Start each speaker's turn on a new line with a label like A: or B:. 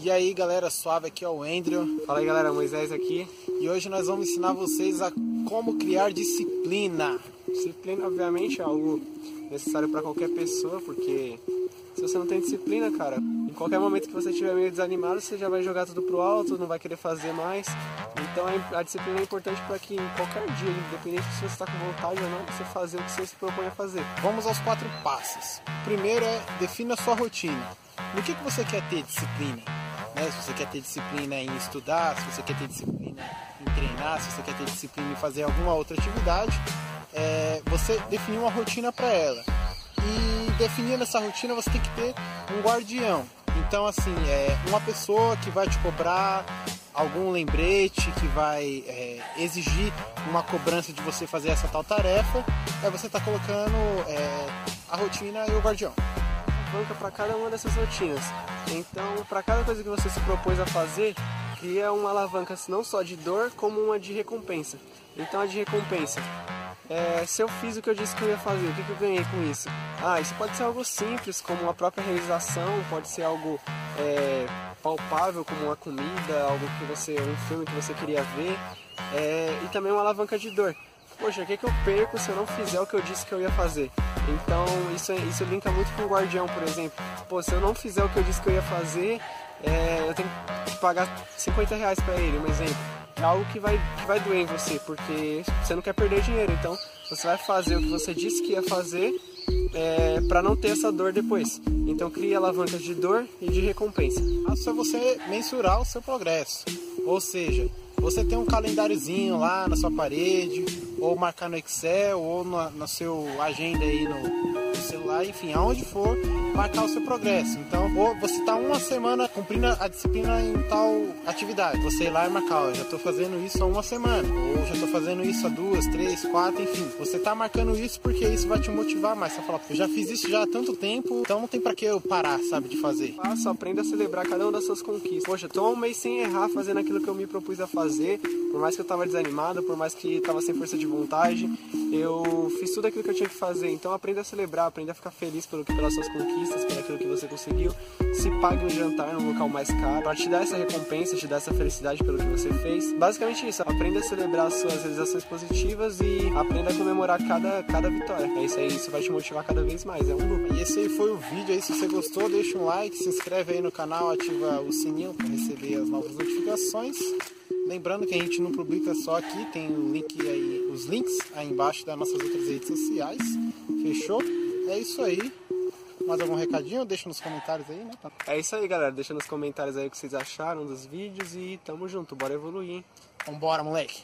A: E aí galera, suave, aqui é o Andrew.
B: Fala aí galera, Moisés aqui.
A: E hoje nós vamos ensinar vocês a como criar disciplina.
B: Disciplina, obviamente, é algo necessário para qualquer pessoa, porque se você não tem disciplina, cara, em qualquer momento que você estiver meio desanimado, você já vai jogar tudo pro alto, não vai querer fazer mais. Então a disciplina é importante para que em qualquer dia, independente se você está com vontade ou não, você fazer o que você se propõe a fazer.
A: Vamos aos quatro passos. Primeiro é defina a sua rotina. No que, que você quer ter disciplina? Né? Se você quer ter disciplina em estudar, se você quer ter disciplina em treinar, se você quer ter disciplina em fazer alguma outra atividade, é, você definir uma rotina para ela. E definindo essa rotina, você tem que ter um guardião. Então, assim, é uma pessoa que vai te cobrar algum lembrete, que vai é, exigir uma cobrança de você fazer essa tal tarefa, aí você está colocando é, a rotina e o guardião
B: alavanca para cada uma dessas rotinas. Então, para cada coisa que você se propôs a fazer, cria uma alavanca não só de dor, como uma de recompensa. Então, a de recompensa. É, se eu fiz o que eu disse que eu ia fazer, o que, que eu ganhei com isso? Ah, isso pode ser algo simples, como a própria realização, pode ser algo é, palpável, como uma comida, algo que você, um filme que você queria ver, é, e também uma alavanca de dor poxa, o que, que eu perco se eu não fizer o que eu disse que eu ia fazer? Então isso, isso linka muito com o Guardião, por exemplo. Pô, se eu não fizer o que eu disse que eu ia fazer, é, eu tenho que pagar 50 reais pra ele, um exemplo. É algo que vai, que vai doer em você, porque você não quer perder dinheiro. Então você vai fazer o que você disse que ia fazer é, para não ter essa dor depois. Então cria alavancas de dor e de recompensa.
A: Isso é você mensurar o seu progresso. Ou seja, você tem um calendáriozinho lá na sua parede, ou marcar no Excel, ou no, no seu agenda aí no, no celular, enfim, aonde for, marcar o seu progresso. Então, ou você está uma semana cumprindo a disciplina em tal atividade, você ir lá e marcar, ó, já estou fazendo isso há uma semana, ou já estou fazendo isso há duas, três, quatro, enfim. Você está marcando isso porque isso vai te motivar mais. Você fala, eu já fiz isso já há tanto tempo, então não tem para que eu parar, sabe, de fazer.
B: Faça, aprenda a celebrar cada uma das suas conquistas. Poxa, tô um mês sem errar fazendo aquilo que eu me propus a fazer, por mais que eu tava desanimado, por mais que tava sem força de vontade, eu fiz tudo aquilo que eu tinha que fazer. Então aprenda a celebrar, aprenda a ficar feliz pelo que, pelas suas conquistas, pelo aquilo que você conseguiu. Se pague um jantar num local mais caro, para te dar essa recompensa, te dar essa felicidade pelo que você fez. Basicamente isso, aprenda a celebrar as suas realizações positivas e aprenda a comemorar cada, cada vitória. É isso aí, isso vai te motivar cada vez mais, é um
A: loop. E esse aí foi o vídeo aí, se você gostou, deixa um like, se inscreve aí no canal, ativa o sininho para receber as novas notificações. Lembrando que a gente não publica só aqui, tem o link aí, os links aí embaixo das nossas outras redes sociais. Fechou? É isso aí. Mais algum recadinho? Deixa nos comentários aí, né?
B: É isso aí, galera. Deixa nos comentários aí o que vocês acharam dos vídeos e tamo junto. Bora evoluir, hein?
A: Vambora, moleque.